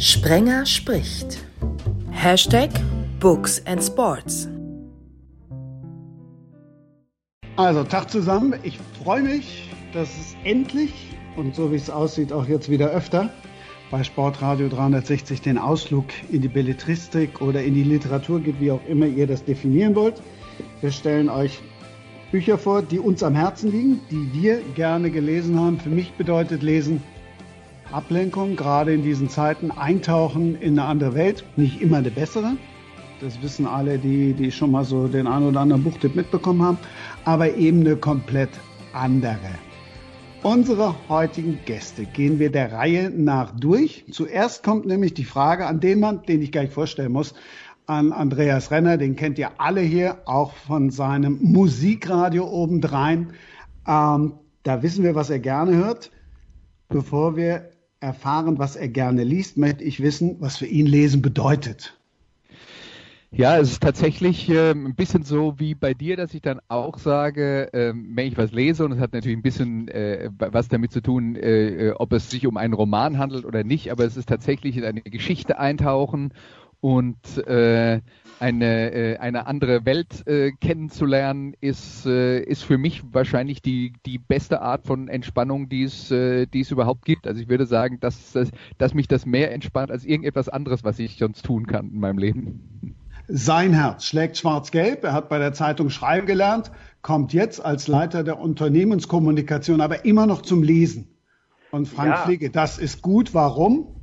Sprenger spricht. Hashtag Books and Sports. Also, Tag zusammen. Ich freue mich, dass es endlich und so wie es aussieht, auch jetzt wieder öfter bei Sportradio 360 den Ausflug in die Belletristik oder in die Literatur gibt, wie auch immer ihr das definieren wollt. Wir stellen euch Bücher vor, die uns am Herzen liegen, die wir gerne gelesen haben. Für mich bedeutet Lesen Ablenkung, gerade in diesen Zeiten, eintauchen in eine andere Welt, nicht immer eine bessere. Das wissen alle, die, die schon mal so den einen oder anderen Buchtipp mitbekommen haben, aber eben eine komplett andere. Unsere heutigen Gäste gehen wir der Reihe nach durch. Zuerst kommt nämlich die Frage an den Mann, den ich gleich vorstellen muss, an Andreas Renner. Den kennt ihr alle hier, auch von seinem Musikradio obendrein. Ähm, da wissen wir, was er gerne hört. Bevor wir erfahren, was er gerne liest, möchte ich wissen, was für ihn Lesen bedeutet. Ja, es ist tatsächlich äh, ein bisschen so wie bei dir, dass ich dann auch sage, äh, wenn ich was lese, und es hat natürlich ein bisschen äh, was damit zu tun, äh, äh, ob es sich um einen Roman handelt oder nicht, aber es ist tatsächlich in eine Geschichte eintauchen und äh, eine, äh, eine andere Welt äh, kennenzulernen, ist, äh, ist für mich wahrscheinlich die, die beste Art von Entspannung, die es, äh, die es überhaupt gibt. Also ich würde sagen, dass, dass, dass mich das mehr entspannt als irgendetwas anderes, was ich sonst tun kann in meinem Leben. Sein Herz schlägt schwarz-gelb. Er hat bei der Zeitung schreiben gelernt, kommt jetzt als Leiter der Unternehmenskommunikation aber immer noch zum Lesen. Und Frank ja. Fliege, das ist gut. Warum?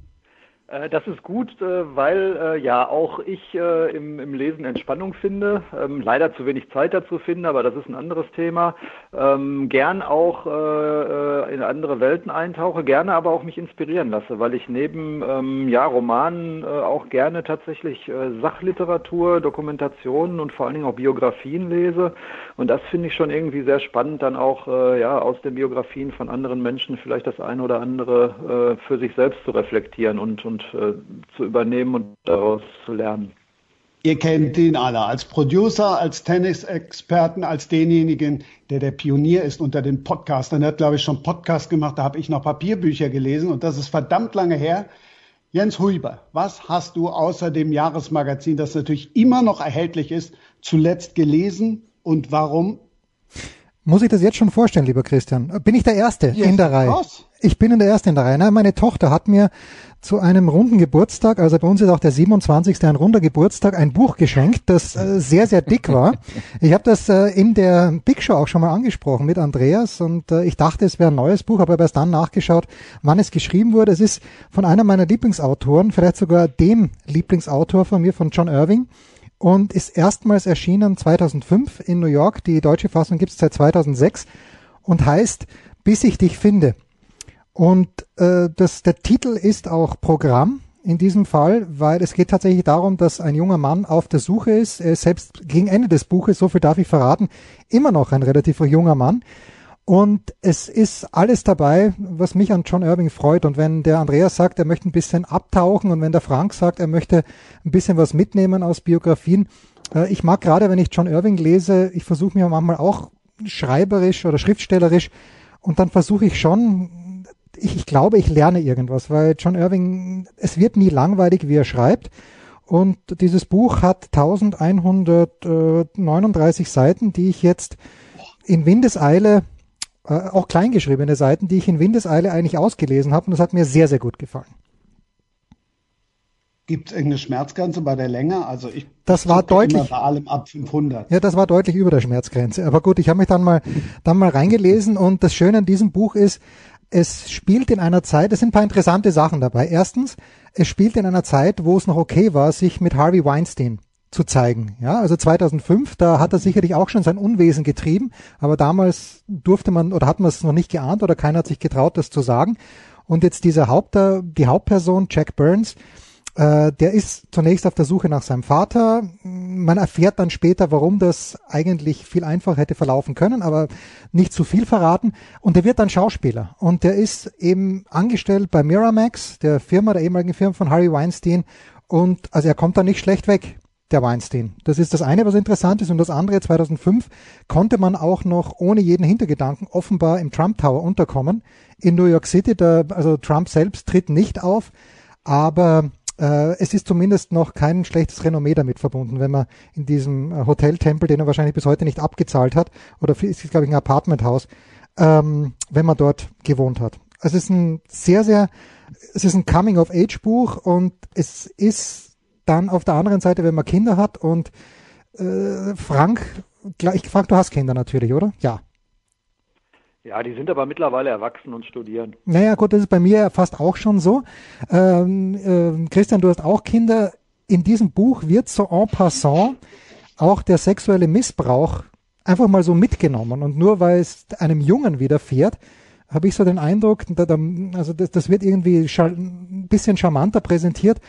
Äh, das ist gut, äh, weil äh, ja auch ich im, Lesen Entspannung finde. Ähm, leider zu wenig Zeit dazu finde, aber das ist ein anderes Thema. Ähm, gern auch in andere Welten eintauche, gerne aber auch mich inspirieren lasse, weil ich neben ähm, ja, Romanen auch gerne tatsächlich Sachliteratur, Dokumentationen und vor allen Dingen auch Biografien lese. Und das finde ich schon irgendwie sehr spannend, dann auch ja, aus den Biografien von anderen Menschen vielleicht das eine oder andere für sich selbst zu reflektieren und, und äh, zu übernehmen und daraus zu lernen. Ihr kennt ihn alle als Producer, als Tennisexperten, als denjenigen, der der Pionier ist unter den Podcastern. Er hat, glaube ich, schon Podcast gemacht, da habe ich noch Papierbücher gelesen und das ist verdammt lange her. Jens Huber, was hast du außer dem Jahresmagazin, das natürlich immer noch erhältlich ist, zuletzt gelesen und warum? Muss ich das jetzt schon vorstellen, lieber Christian? Bin ich der Erste yes, in der Reihe? Was? Ich bin in der Erste in der Reihe. Nein, meine Tochter hat mir zu einem runden Geburtstag, also bei uns ist auch der 27. ein runder Geburtstag, ein Buch geschenkt, das äh, sehr, sehr dick war. Ich habe das äh, in der Big Show auch schon mal angesprochen mit Andreas und äh, ich dachte, es wäre ein neues Buch, aber habe erst dann nachgeschaut, wann es geschrieben wurde. Es ist von einer meiner Lieblingsautoren, vielleicht sogar dem Lieblingsautor von mir, von John Irving und ist erstmals erschienen 2005 in New York. Die deutsche Fassung gibt es seit 2006 und heißt Bis ich dich finde. Und äh, das, der Titel ist auch Programm in diesem Fall, weil es geht tatsächlich darum, dass ein junger Mann auf der Suche ist. Er ist selbst gegen Ende des Buches, so viel darf ich verraten, immer noch ein relativ junger Mann. Und es ist alles dabei, was mich an John Irving freut. Und wenn der Andreas sagt, er möchte ein bisschen abtauchen und wenn der Frank sagt, er möchte ein bisschen was mitnehmen aus Biografien, äh, ich mag gerade, wenn ich John Irving lese, ich versuche mir manchmal auch schreiberisch oder schriftstellerisch und dann versuche ich schon ich, ich glaube, ich lerne irgendwas, weil John Irving, es wird nie langweilig, wie er schreibt. Und dieses Buch hat 1139 Seiten, die ich jetzt in Windeseile, äh, auch kleingeschriebene Seiten, die ich in Windeseile eigentlich ausgelesen habe. Und das hat mir sehr, sehr gut gefallen. Gibt es irgendeine Schmerzgrenze bei der Länge? Also ich das war deutlich bei allem ab 500. Ja, das war deutlich über der Schmerzgrenze. Aber gut, ich habe mich dann mal dann mal reingelesen und das Schöne an diesem Buch ist, es spielt in einer Zeit, es sind ein paar interessante Sachen dabei. Erstens, es spielt in einer Zeit, wo es noch okay war, sich mit Harvey Weinstein zu zeigen. Ja, also 2005, da hat er sicherlich auch schon sein Unwesen getrieben, aber damals durfte man oder hat man es noch nicht geahnt oder keiner hat sich getraut, das zu sagen. Und jetzt dieser Haupt, die Hauptperson, Jack Burns, äh, der ist zunächst auf der Suche nach seinem Vater. Man erfährt dann später, warum das eigentlich viel einfacher hätte verlaufen können, aber nicht zu viel verraten. Und der wird dann Schauspieler. Und der ist eben angestellt bei Miramax, der Firma, der ehemaligen Firma von Harry Weinstein. Und also er kommt da nicht schlecht weg der Weinstein. Das ist das eine, was interessant ist. Und das andere, 2005 konnte man auch noch ohne jeden Hintergedanken offenbar im Trump Tower unterkommen in New York City. Da, also Trump selbst tritt nicht auf, aber äh, es ist zumindest noch kein schlechtes Renommee damit verbunden, wenn man in diesem äh, Hoteltempel, den er wahrscheinlich bis heute nicht abgezahlt hat, oder es ist, glaube ich, ein Apartmenthaus, ähm, wenn man dort gewohnt hat. Es ist ein sehr, sehr, es ist ein Coming-of-Age-Buch und es ist dann auf der anderen Seite, wenn man Kinder hat und äh, Frank, ich Frank, du hast Kinder natürlich, oder? Ja. Ja, die sind aber mittlerweile erwachsen und studieren. Naja, gut, das ist bei mir fast auch schon so. Ähm, äh, Christian, du hast auch Kinder. In diesem Buch wird so en passant auch der sexuelle Missbrauch einfach mal so mitgenommen. Und nur weil es einem Jungen widerfährt, habe ich so den Eindruck, da, da, also das, das wird irgendwie ein bisschen charmanter präsentiert,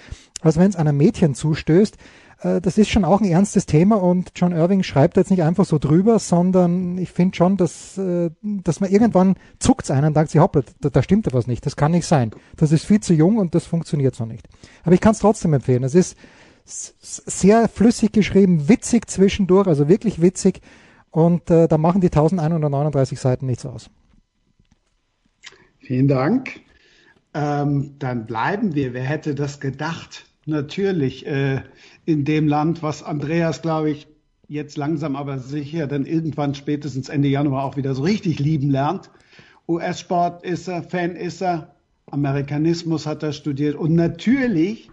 als wenn es einem Mädchen zustößt. Äh, das ist schon auch ein ernstes Thema und John Irving schreibt jetzt nicht einfach so drüber, sondern ich finde schon, dass, äh, dass man irgendwann zuckt einen und sagt sich, hoppla, da, da stimmt etwas nicht, das kann nicht sein. Das ist viel zu jung und das funktioniert so nicht. Aber ich kann es trotzdem empfehlen. Es ist sehr flüssig geschrieben, witzig zwischendurch, also wirklich witzig und äh, da machen die 1139 Seiten nichts aus. Vielen Dank. Ähm, dann bleiben wir. Wer hätte das gedacht? Natürlich äh, in dem Land, was Andreas, glaube ich, jetzt langsam aber sicher dann irgendwann spätestens Ende Januar auch wieder so richtig lieben lernt. US-Sport ist er, Fan ist er, Amerikanismus hat er studiert und natürlich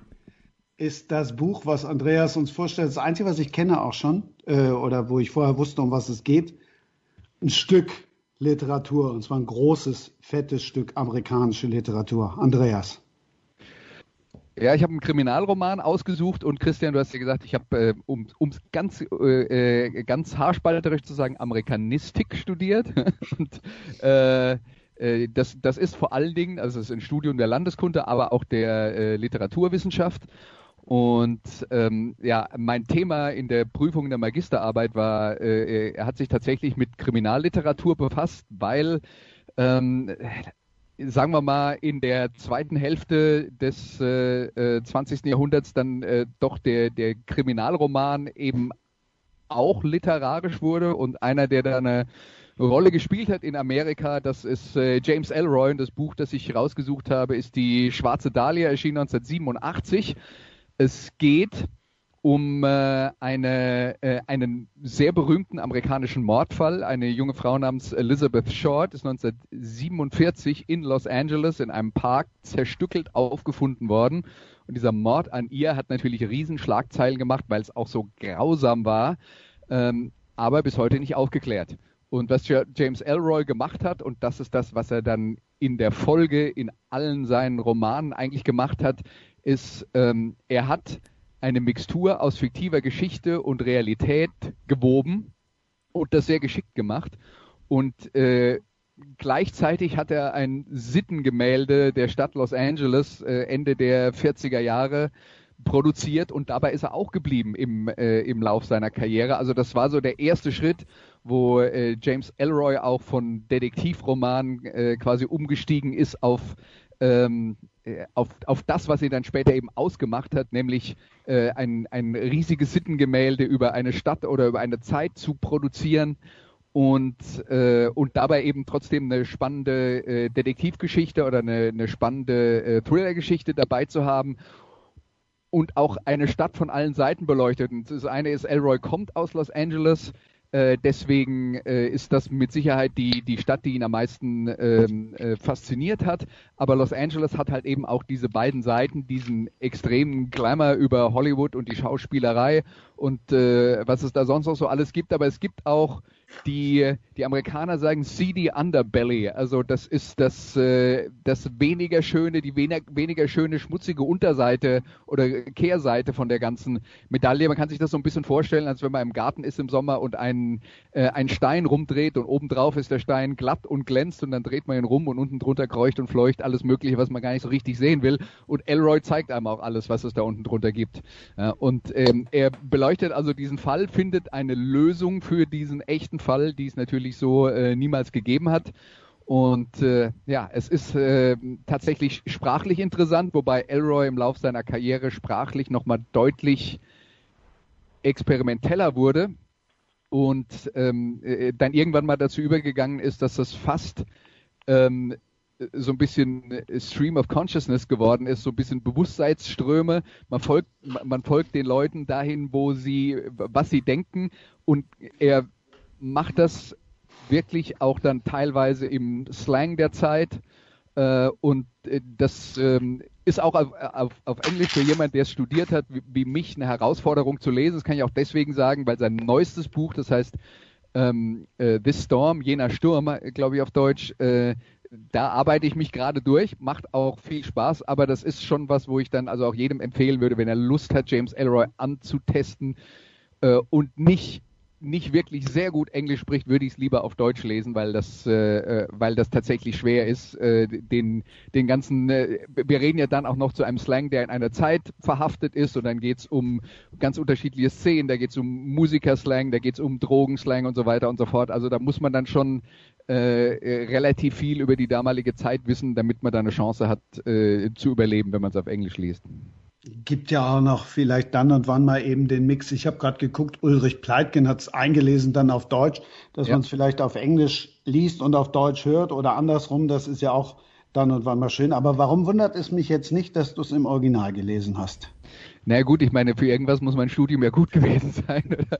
ist das Buch, was Andreas uns vorstellt, das Einzige, was ich kenne auch schon äh, oder wo ich vorher wusste, um was es geht, ein Stück Literatur, und zwar ein großes, fettes Stück amerikanische Literatur. Andreas. Ja, ich habe einen Kriminalroman ausgesucht und Christian, du hast ja gesagt, ich habe, äh, um es ganz, äh, äh, ganz haarspalterisch zu sagen, Amerikanistik studiert. und, äh, äh, das, das ist vor allen Dingen, also es ist ein Studium der Landeskunde, aber auch der äh, Literaturwissenschaft. Und ähm, ja, mein Thema in der Prüfung der Magisterarbeit war, äh, er hat sich tatsächlich mit Kriminalliteratur befasst, weil, ähm, sagen wir mal, in der zweiten Hälfte des äh, 20. Äh, Jahrhunderts dann äh, doch der, der Kriminalroman eben auch literarisch wurde und einer, der da eine Rolle gespielt hat in Amerika. Das ist äh, James Elroy und das Buch, das ich rausgesucht habe, ist die Schwarze Dahlia, erschien 1987. Es geht um äh, eine, äh, einen sehr berühmten amerikanischen Mordfall. Eine junge Frau namens Elizabeth Short ist 1947 in Los Angeles in einem Park zerstückelt aufgefunden worden. Und dieser Mord an ihr hat natürlich Riesenschlagzeilen gemacht, weil es auch so grausam war, ähm, aber bis heute nicht aufgeklärt. Und was James Elroy gemacht hat, und das ist das, was er dann in der Folge in allen seinen Romanen eigentlich gemacht hat, ist, ähm, er hat eine Mixtur aus fiktiver Geschichte und Realität gewoben und das sehr geschickt gemacht. Und äh, gleichzeitig hat er ein Sittengemälde der Stadt Los Angeles äh, Ende der 40er Jahre produziert und dabei ist er auch geblieben im, äh, im Lauf seiner Karriere. Also das war so der erste Schritt, wo äh, James Elroy auch von Detektivroman äh, quasi umgestiegen ist auf ähm, äh, auf, auf das, was sie dann später eben ausgemacht hat, nämlich äh, ein, ein riesiges Sittengemälde über eine Stadt oder über eine Zeit zu produzieren und, äh, und dabei eben trotzdem eine spannende äh, Detektivgeschichte oder eine, eine spannende äh, Thriller-Geschichte dabei zu haben und auch eine Stadt von allen Seiten beleuchtet. Und das eine ist, Elroy kommt aus Los Angeles, äh, deswegen äh, ist das mit Sicherheit die, die Stadt, die ihn am meisten ähm, äh, fasziniert hat. Aber Los Angeles hat halt eben auch diese beiden Seiten, diesen extremen Glamour über Hollywood und die Schauspielerei und äh, was es da sonst noch so alles gibt. Aber es gibt auch die, die Amerikaner sagen seedy underbelly, also das ist das, äh, das weniger schöne, die weniger, weniger schöne schmutzige Unterseite oder Kehrseite von der ganzen Medaille. Man kann sich das so ein bisschen vorstellen, als wenn man im Garten ist im Sommer und einen, äh, einen Stein rumdreht und obendrauf ist der Stein glatt und glänzt und dann dreht man ihn rum und unten drunter kreucht und fleucht alles Mögliche, was man gar nicht so richtig sehen will. Und Elroy zeigt einem auch alles, was es da unten drunter gibt. Ja, und ähm, er beleuchtet also diesen Fall, findet eine Lösung für diesen echten Fall, die es natürlich so äh, niemals gegeben hat. Und äh, ja, es ist äh, tatsächlich sprachlich interessant, wobei Elroy im Lauf seiner Karriere sprachlich nochmal deutlich experimenteller wurde und ähm, äh, dann irgendwann mal dazu übergegangen ist, dass das fast ähm, so ein bisschen Stream of Consciousness geworden ist, so ein bisschen Bewusstseinsströme. Man folgt, man folgt den Leuten dahin, wo sie, was sie denken und er macht das wirklich auch dann teilweise im Slang der Zeit äh, und äh, das ähm, ist auch auf, auf, auf Englisch für jemand, der es studiert hat, wie, wie, mich, eine Herausforderung zu lesen. Das kann ich auch deswegen sagen, weil sein neuestes Buch, das heißt ähm, äh, This Storm, jener Sturm, äh, glaube ich auf Deutsch, äh, da arbeite ich mich gerade durch, macht auch viel Spaß, aber das ist schon was, wo ich dann also auch jedem empfehlen würde, wenn er Lust hat, James Elroy anzutesten äh, und nicht nicht wirklich sehr gut Englisch spricht, würde ich es lieber auf Deutsch lesen, weil das, äh, äh, weil das tatsächlich schwer ist. Äh, den, den ganzen, äh, wir reden ja dann auch noch zu einem Slang, der in einer Zeit verhaftet ist und dann geht es um ganz unterschiedliche Szenen, da geht es um Musikerslang, da geht es um Drogenslang und so weiter und so fort. Also da muss man dann schon äh, äh, relativ viel über die damalige Zeit wissen, damit man da eine Chance hat äh, zu überleben, wenn man es auf Englisch liest. Gibt ja auch noch vielleicht dann und wann mal eben den Mix. Ich habe gerade geguckt, Ulrich Pleitgen hat es eingelesen dann auf Deutsch, dass ja. man es vielleicht auf Englisch liest und auf Deutsch hört oder andersrum. Das ist ja auch dann und wann mal schön. Aber warum wundert es mich jetzt nicht, dass du es im Original gelesen hast? Na gut, ich meine, für irgendwas muss mein Studium ja gut gewesen sein. Oder?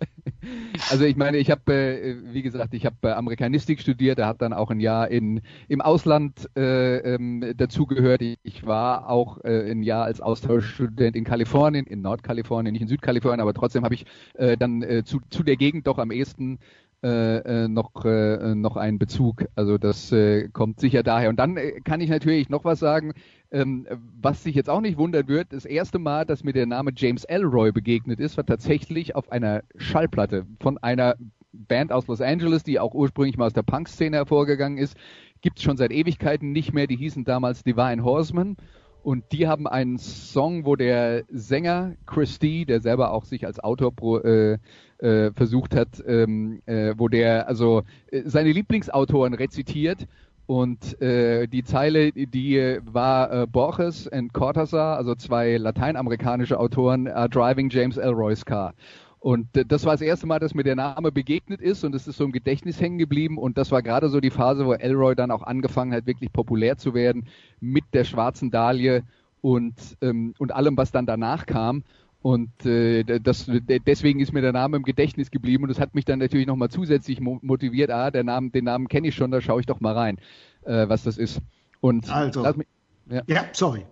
Also ich meine, ich habe, äh, wie gesagt, ich habe äh, Amerikanistik studiert, da hat dann auch ein Jahr in, im Ausland äh, ähm, dazugehört. Ich war auch äh, ein Jahr als Austauschstudent in Kalifornien, in Nordkalifornien, nicht in Südkalifornien, aber trotzdem habe ich äh, dann äh, zu, zu der Gegend doch am ehesten äh, äh, noch, äh, noch einen Bezug. Also das äh, kommt sicher daher. Und dann äh, kann ich natürlich noch was sagen, ähm, was sich jetzt auch nicht wundern wird. Das erste Mal, dass mir der Name James Elroy begegnet ist, war tatsächlich auf einer Schallplatte von einer Band aus Los Angeles, die auch ursprünglich mal aus der Punk-Szene hervorgegangen ist. Gibt es schon seit Ewigkeiten nicht mehr. Die hießen damals Divine Horseman. Und die haben einen Song, wo der Sänger Christy, der selber auch sich als Autor pro, äh, äh, versucht hat, ähm, äh, wo der also äh, seine Lieblingsautoren rezitiert und äh, die Zeile, die war äh, Borges und Cortázar, also zwei lateinamerikanische Autoren, are driving James Elroy's car. Und äh, das war das erste Mal, dass mir der Name begegnet ist und es ist so im Gedächtnis hängen geblieben. Und das war gerade so die Phase, wo Elroy dann auch angefangen hat, wirklich populär zu werden mit der schwarzen Dahlie und, ähm, und allem, was dann danach kam. Und äh, das, deswegen ist mir der Name im Gedächtnis geblieben und das hat mich dann natürlich nochmal zusätzlich motiviert, ah, der Name, den Namen kenne ich schon, da schaue ich doch mal rein, äh, was das ist. Und also, mich, ja. ja, sorry.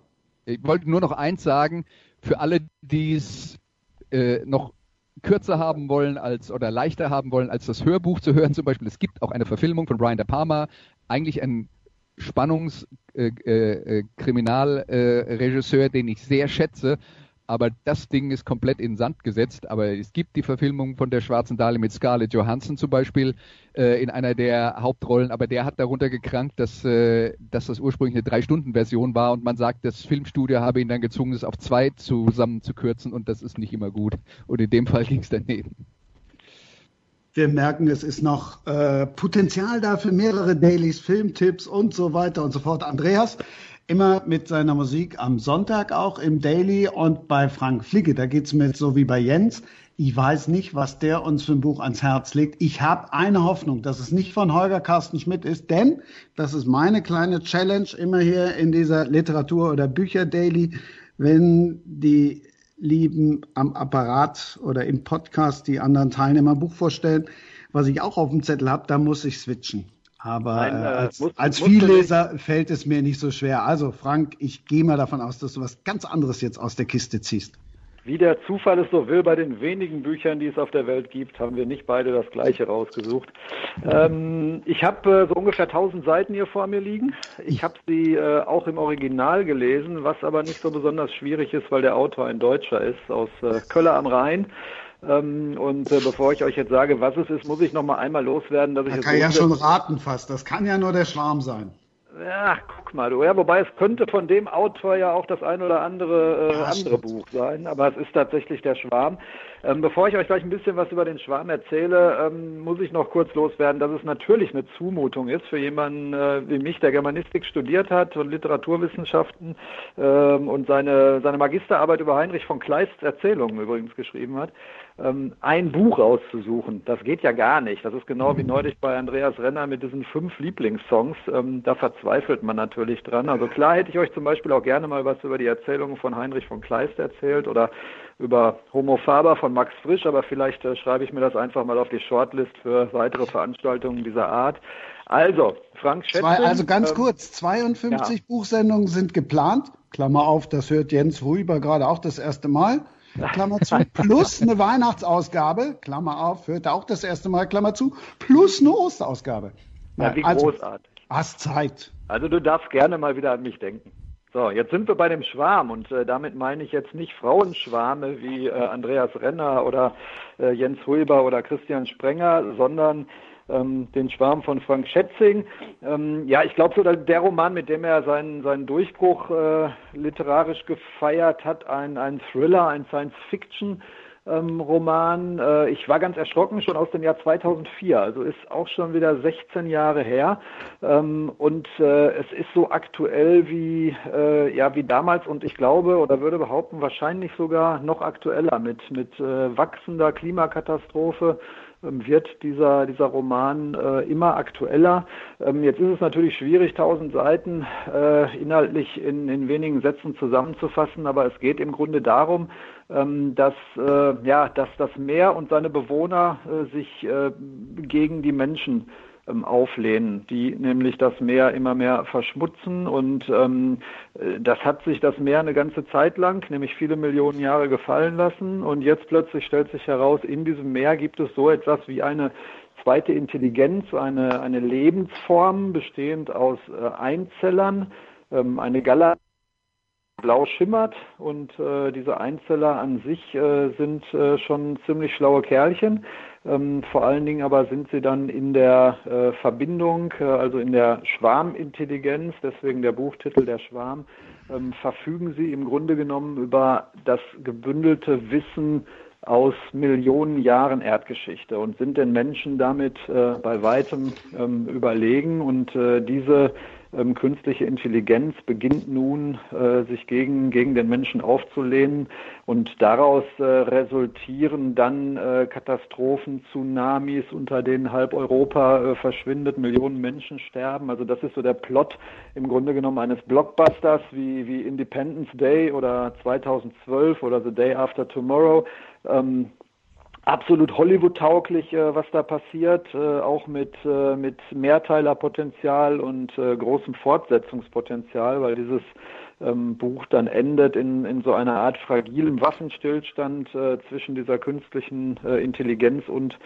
Ich wollte nur noch eins sagen, für alle, die es äh, noch kürzer haben wollen als oder leichter haben wollen, als das Hörbuch zu hören zum Beispiel. Es gibt auch eine Verfilmung von Brian De Palma, eigentlich ein Spannungskriminalregisseur, äh, äh, den ich sehr schätze aber das Ding ist komplett in Sand gesetzt. Aber es gibt die Verfilmung von der Schwarzen Dale mit Scarlett Johansson zum Beispiel äh, in einer der Hauptrollen, aber der hat darunter gekrankt, dass, äh, dass das ursprünglich eine Drei-Stunden-Version war und man sagt, das Filmstudio habe ihn dann gezwungen, es auf zwei zusammenzukürzen und das ist nicht immer gut. Und in dem Fall ging es daneben. Wir merken, es ist noch äh, Potenzial da für mehrere Dailies, Filmtipps und so weiter und so fort. Andreas, immer mit seiner Musik am Sonntag auch im Daily und bei Frank Flicke. Da geht's mir so wie bei Jens. Ich weiß nicht, was der uns für ein Buch ans Herz legt. Ich habe eine Hoffnung, dass es nicht von Holger Carsten Schmidt ist, denn das ist meine kleine Challenge immer hier in dieser Literatur- oder Bücher-Daily, wenn die Lieben am Apparat oder im Podcast die anderen Teilnehmer Buch vorstellen, was ich auch auf dem Zettel habe, da muss ich switchen. Aber Nein, äh, als, muss, als Vielleser fällt es mir nicht so schwer. Also Frank, ich gehe mal davon aus, dass du was ganz anderes jetzt aus der Kiste ziehst. Wie der Zufall es so will, bei den wenigen Büchern, die es auf der Welt gibt, haben wir nicht beide das gleiche rausgesucht. Ähm, ich habe äh, so ungefähr 1000 Seiten hier vor mir liegen. Ich habe sie äh, auch im Original gelesen, was aber nicht so besonders schwierig ist, weil der Autor ein Deutscher ist aus äh, Köller am Rhein. Ähm, und äh, bevor ich euch jetzt sage, was es ist, muss ich noch mal einmal loswerden, dass ich das kann ja schon raten fast. Das kann ja nur der Schwarm sein. Ja, guck mal, du. Ja, wobei es könnte von dem Autor ja auch das ein oder andere äh, andere Buch sein, aber es ist tatsächlich der Schwarm. Ähm, bevor ich euch gleich ein bisschen was über den Schwarm erzähle, ähm, muss ich noch kurz loswerden, dass es natürlich eine Zumutung ist für jemanden äh, wie mich, der Germanistik studiert hat und Literaturwissenschaften ähm, und seine, seine Magisterarbeit über Heinrich von Kleists Erzählungen übrigens geschrieben hat ähm, ein Buch auszusuchen. Das geht ja gar nicht. Das ist genau wie neulich bei Andreas Renner mit diesen fünf Lieblingssongs. Ähm, da verzweifelt man natürlich dran. Also klar hätte ich euch zum Beispiel auch gerne mal was über die Erzählungen von Heinrich von Kleist erzählt oder über Homo Faber von Max Frisch, aber vielleicht äh, schreibe ich mir das einfach mal auf die Shortlist für weitere Veranstaltungen dieser Art. Also, Frank Schätzing, Zwei, Also ganz ähm, kurz, 52 ja. Buchsendungen sind geplant. Klammer auf, das hört Jens Rüber gerade auch das erste Mal. Klammer zu, plus eine Weihnachtsausgabe, Klammer auf, hört auch das erste Mal, Klammer zu, plus eine Osterausgabe. Ja, wie also, großartig. Hast Zeit. Also du darfst gerne mal wieder an mich denken. So, jetzt sind wir bei dem Schwarm und äh, damit meine ich jetzt nicht Frauenschwarme wie äh, Andreas Renner oder äh, Jens Huber oder Christian Sprenger, sondern ähm, den Schwarm von Frank Schätzing. Ähm, ja, ich glaube so, der Roman, mit dem er seinen, seinen Durchbruch äh, literarisch gefeiert hat, ein, ein Thriller, ein Science-Fiction. Ähm, Roman. Äh, ich war ganz erschrocken, schon aus dem Jahr 2004, also ist auch schon wieder 16 Jahre her. Ähm, und äh, es ist so aktuell wie, äh, ja, wie damals und ich glaube oder würde behaupten, wahrscheinlich sogar noch aktueller mit, mit äh, wachsender Klimakatastrophe, wird dieser, dieser Roman äh, immer aktueller. Ähm, jetzt ist es natürlich schwierig, tausend Seiten äh, inhaltlich in, in wenigen Sätzen zusammenzufassen, aber es geht im Grunde darum, ähm, dass, äh, ja, dass das Meer und seine Bewohner äh, sich äh, gegen die Menschen ähm, auflehnen, die nämlich das Meer immer mehr verschmutzen. Und ähm, äh, das hat sich das Meer eine ganze Zeit lang, nämlich viele Millionen Jahre gefallen lassen. Und jetzt plötzlich stellt sich heraus, in diesem Meer gibt es so etwas wie eine zweite Intelligenz, eine, eine Lebensform bestehend aus äh, Einzellern, ähm, eine Galaxie blau schimmert und äh, diese Einzeller an sich äh, sind äh, schon ziemlich schlaue Kerlchen. Ähm, vor allen Dingen aber sind sie dann in der äh, Verbindung, äh, also in der Schwarmintelligenz, deswegen der Buchtitel Der Schwarm, ähm, verfügen sie im Grunde genommen über das gebündelte Wissen aus Millionen Jahren Erdgeschichte und sind den Menschen damit äh, bei weitem ähm, überlegen. Und äh, diese ähm, künstliche Intelligenz beginnt nun, äh, sich gegen, gegen den Menschen aufzulehnen und daraus äh, resultieren dann äh, Katastrophen, Tsunamis, unter denen halb Europa äh, verschwindet, Millionen Menschen sterben. Also das ist so der Plot im Grunde genommen eines Blockbusters wie, wie Independence Day oder 2012 oder The Day After Tomorrow. Ähm, absolut Hollywood-tauglich, äh, was da passiert, äh, auch mit, äh, mit Mehrteilerpotenzial und äh, großem Fortsetzungspotenzial, weil dieses ähm, Buch dann endet in, in so einer Art fragilem Waffenstillstand äh, zwischen dieser künstlichen äh, Intelligenz und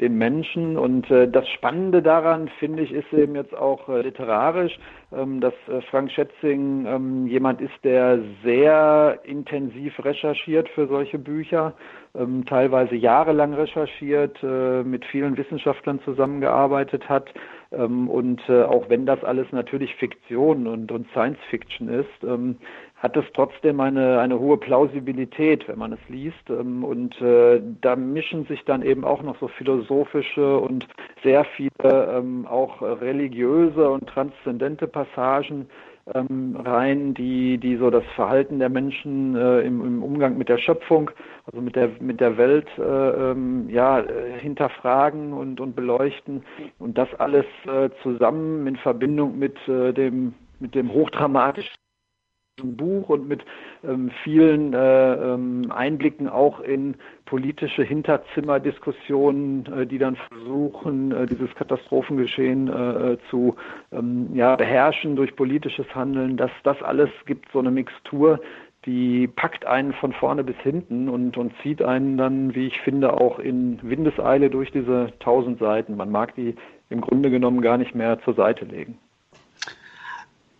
den Menschen. Und äh, das Spannende daran, finde ich, ist eben jetzt auch äh, literarisch, ähm, dass äh, Frank Schätzing ähm, jemand ist, der sehr intensiv recherchiert für solche Bücher, ähm, teilweise jahrelang recherchiert, äh, mit vielen Wissenschaftlern zusammengearbeitet hat. Ähm, und äh, auch wenn das alles natürlich Fiktion und, und Science Fiction ist, ähm, hat es trotzdem eine, eine hohe Plausibilität, wenn man es liest. Ähm, und äh, da mischen sich dann eben auch noch so philosophische und sehr viele ähm, auch religiöse und transzendente Passagen ähm, rein, die, die so das Verhalten der Menschen äh, im, im Umgang mit der Schöpfung, also mit der, mit der Welt, äh, ja, hinterfragen und, und beleuchten. Und das alles zusammen in Verbindung mit dem, mit dem hochdramatischen Buch und mit ähm, vielen äh, ähm, Einblicken auch in politische Hinterzimmerdiskussionen, äh, die dann versuchen, äh, dieses Katastrophengeschehen äh, äh, zu ähm, ja, beherrschen durch politisches Handeln. Das, das alles gibt so eine Mixtur, die packt einen von vorne bis hinten und, und zieht einen dann, wie ich finde, auch in Windeseile durch diese tausend Seiten. Man mag die im Grunde genommen gar nicht mehr zur Seite legen.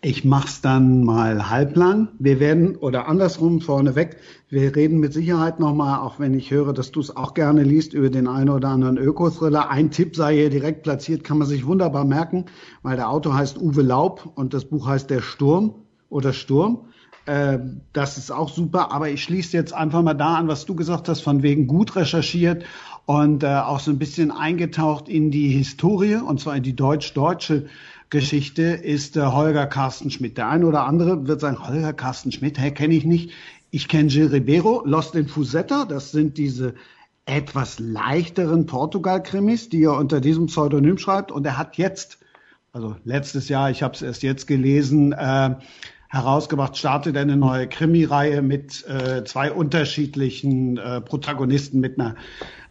Ich mach's dann mal halblang. Wir werden, oder andersrum vorneweg, wir reden mit Sicherheit nochmal, auch wenn ich höre, dass du es auch gerne liest, über den einen oder anderen Öko-Thriller. Ein Tipp sei hier direkt platziert, kann man sich wunderbar merken, weil der Autor heißt Uwe Laub und das Buch heißt Der Sturm oder Sturm. Äh, das ist auch super, aber ich schließe jetzt einfach mal da an, was du gesagt hast, von wegen gut recherchiert und äh, auch so ein bisschen eingetaucht in die Historie, und zwar in die deutsch-deutsche Geschichte ist äh, Holger Carsten Schmidt. Der eine oder andere wird sagen, Holger Carsten Schmidt, hey, kenne ich nicht. Ich kenne Gil Ribeiro, Lost in Fusetta, das sind diese etwas leichteren Portugal-Krimis, die er unter diesem Pseudonym schreibt. Und er hat jetzt, also letztes Jahr, ich habe es erst jetzt gelesen, äh, herausgebracht, startet eine neue Krimireihe mit äh, zwei unterschiedlichen äh, Protagonisten, mit einer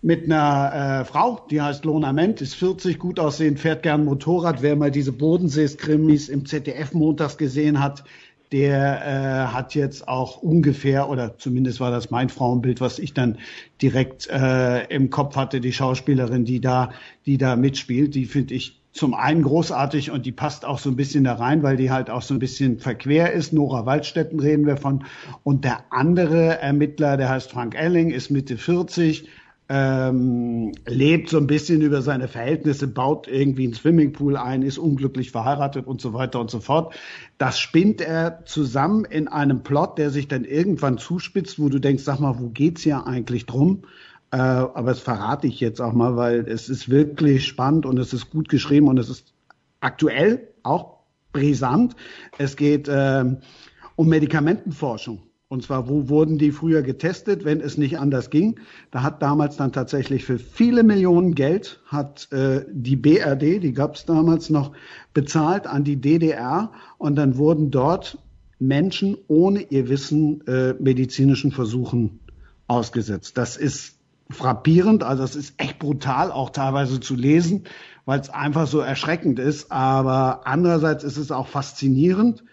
mit einer äh, Frau, die heißt Lona Ment, ist 40, gut aussehend, fährt gern Motorrad. Wer mal diese Bodensees-Krimis im ZDF montags gesehen hat, der äh, hat jetzt auch ungefähr, oder zumindest war das mein Frauenbild, was ich dann direkt äh, im Kopf hatte, die Schauspielerin, die da, die da mitspielt, die finde ich zum einen großartig und die passt auch so ein bisschen da rein, weil die halt auch so ein bisschen verquer ist. Nora Waldstetten reden wir von. Und der andere Ermittler, der heißt Frank Elling, ist Mitte 40, ähm, lebt so ein bisschen über seine Verhältnisse, baut irgendwie einen Swimmingpool ein, ist unglücklich verheiratet und so weiter und so fort. Das spinnt er zusammen in einem Plot, der sich dann irgendwann zuspitzt, wo du denkst, sag mal, wo geht's hier eigentlich drum? Äh, aber das verrate ich jetzt auch mal, weil es ist wirklich spannend und es ist gut geschrieben und es ist aktuell auch brisant. Es geht äh, um Medikamentenforschung. Und zwar, wo wurden die früher getestet, wenn es nicht anders ging? Da hat damals dann tatsächlich für viele Millionen Geld hat äh, die BRD, die gab es damals noch, bezahlt an die DDR und dann wurden dort Menschen ohne ihr Wissen äh, medizinischen Versuchen ausgesetzt. Das ist frappierend, also es ist echt brutal auch teilweise zu lesen, weil es einfach so erschreckend ist. Aber andererseits ist es auch faszinierend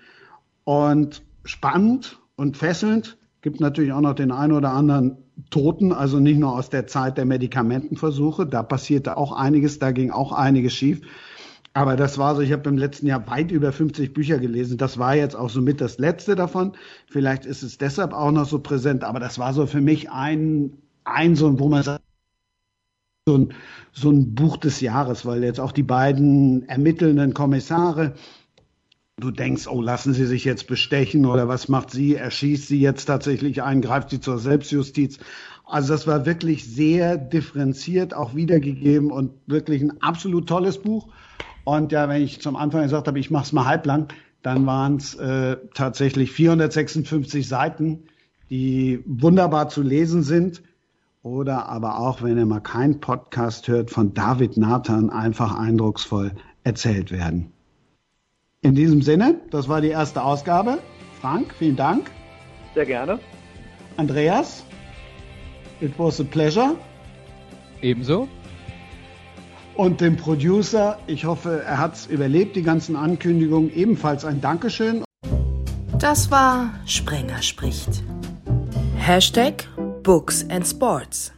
und spannend und fesselnd. Gibt natürlich auch noch den einen oder anderen Toten, also nicht nur aus der Zeit der Medikamentenversuche. Da passierte auch einiges, da ging auch einiges schief. Aber das war so, ich habe im letzten Jahr weit über 50 Bücher gelesen. Das war jetzt auch so mit das letzte davon. Vielleicht ist es deshalb auch noch so präsent, aber das war so für mich ein, ein so, wo man sagt, so ein, so ein Buch des Jahres, weil jetzt auch die beiden ermittelnden Kommissare, du denkst, oh, lassen sie sich jetzt bestechen oder was macht sie? Erschießt sie jetzt tatsächlich einen, greift sie zur Selbstjustiz? Also das war wirklich sehr differenziert auch wiedergegeben und wirklich ein absolut tolles Buch. Und ja, wenn ich zum Anfang gesagt habe, ich mache es mal halblang, dann waren es äh, tatsächlich 456 Seiten, die wunderbar zu lesen sind. Oder aber auch, wenn ihr mal keinen Podcast hört, von David Nathan einfach eindrucksvoll erzählt werden. In diesem Sinne, das war die erste Ausgabe. Frank, vielen Dank. Sehr gerne. Andreas, it was a pleasure. Ebenso. Und dem Producer, ich hoffe, er hat es überlebt, die ganzen Ankündigungen, ebenfalls ein Dankeschön. Das war Sprenger spricht. Hashtag Books and Sports.